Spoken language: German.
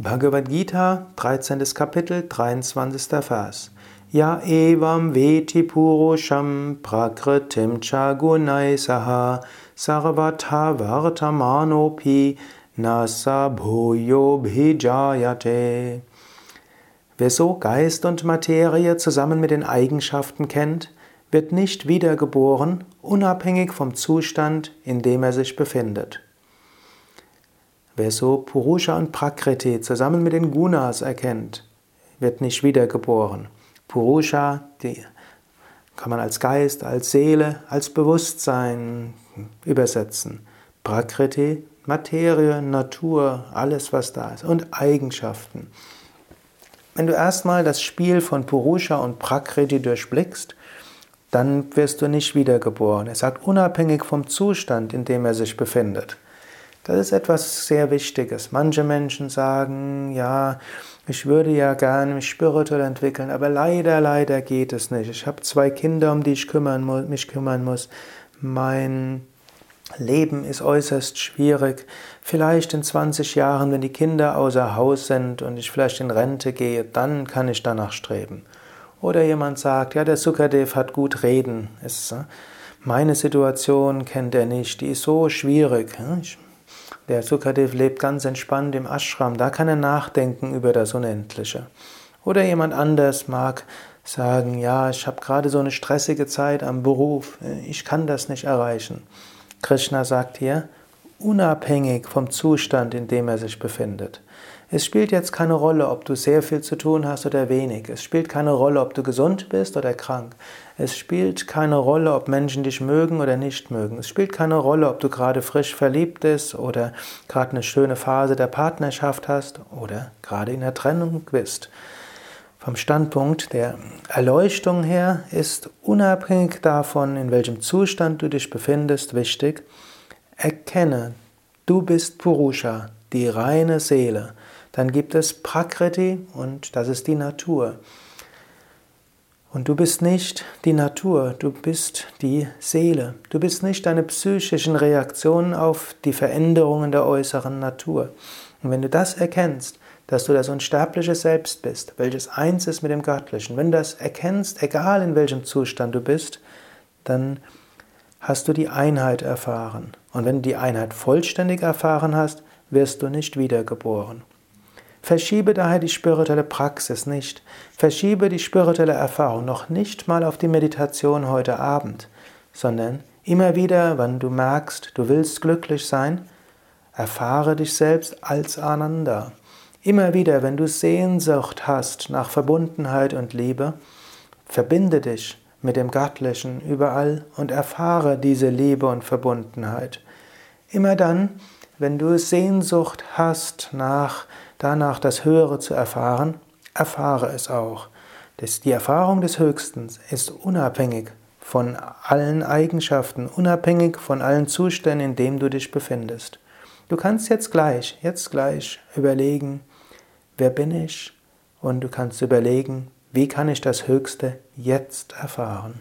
Bhagavad Gita, 13. Kapitel, 23. Vers. Ja evam veti purusham prakritim cha gunaisaha sarvata vartamanopi nasa bhuyo bhijayate. Wer so Geist und Materie zusammen mit den Eigenschaften kennt, wird nicht wiedergeboren, unabhängig vom Zustand, in dem er sich befindet. Wer so Purusha und Prakriti zusammen mit den Gunas erkennt, wird nicht wiedergeboren. Purusha, die kann man als Geist, als Seele, als Bewusstsein übersetzen. Prakriti, Materie, Natur, alles was da ist und Eigenschaften. Wenn du erstmal das Spiel von Purusha und Prakriti durchblickst, dann wirst du nicht wiedergeboren. Er sagt unabhängig vom Zustand, in dem er sich befindet. Das ist etwas sehr Wichtiges. Manche Menschen sagen, ja, ich würde ja gerne mich spirituell entwickeln, aber leider, leider geht es nicht. Ich habe zwei Kinder, um die ich kümmern mich kümmern muss. Mein Leben ist äußerst schwierig. Vielleicht in 20 Jahren, wenn die Kinder außer Haus sind und ich vielleicht in Rente gehe, dann kann ich danach streben. Oder jemand sagt, ja, der Sukadev hat gut reden. Äh, meine Situation kennt er nicht, die ist so schwierig. Ich der Sukadev lebt ganz entspannt im Ashram, da kann er nachdenken über das Unendliche. Oder jemand anders mag sagen, ja, ich habe gerade so eine stressige Zeit am Beruf, ich kann das nicht erreichen. Krishna sagt hier, unabhängig vom Zustand, in dem er sich befindet. Es spielt jetzt keine Rolle, ob du sehr viel zu tun hast oder wenig. Es spielt keine Rolle, ob du gesund bist oder krank. Es spielt keine Rolle, ob Menschen dich mögen oder nicht mögen. Es spielt keine Rolle, ob du gerade frisch verliebt bist oder gerade eine schöne Phase der Partnerschaft hast oder gerade in der Trennung bist. Vom Standpunkt der Erleuchtung her ist unabhängig davon, in welchem Zustand du dich befindest, wichtig, erkenne, du bist Purusha, die reine Seele. Dann gibt es Prakriti und das ist die Natur. Und du bist nicht die Natur, du bist die Seele. Du bist nicht deine psychischen Reaktionen auf die Veränderungen der äußeren Natur. Und wenn du das erkennst, dass du das unsterbliche Selbst bist, welches eins ist mit dem Göttlichen, wenn du das erkennst, egal in welchem Zustand du bist, dann hast du die Einheit erfahren. Und wenn du die Einheit vollständig erfahren hast, wirst du nicht wiedergeboren. Verschiebe daher die spirituelle Praxis nicht. Verschiebe die spirituelle Erfahrung noch nicht mal auf die Meditation heute Abend, sondern immer wieder, wenn du merkst, du willst glücklich sein, erfahre dich selbst als Ananda. Immer wieder, wenn du Sehnsucht hast nach Verbundenheit und Liebe, verbinde dich mit dem Göttlichen überall und erfahre diese Liebe und Verbundenheit. Immer dann, wenn du Sehnsucht hast nach danach das Höhere zu erfahren, erfahre es auch. Die Erfahrung des Höchsten ist unabhängig von allen Eigenschaften, unabhängig von allen Zuständen, in denen du dich befindest. Du kannst jetzt gleich, jetzt gleich überlegen, wer bin ich? Und du kannst überlegen, wie kann ich das Höchste jetzt erfahren?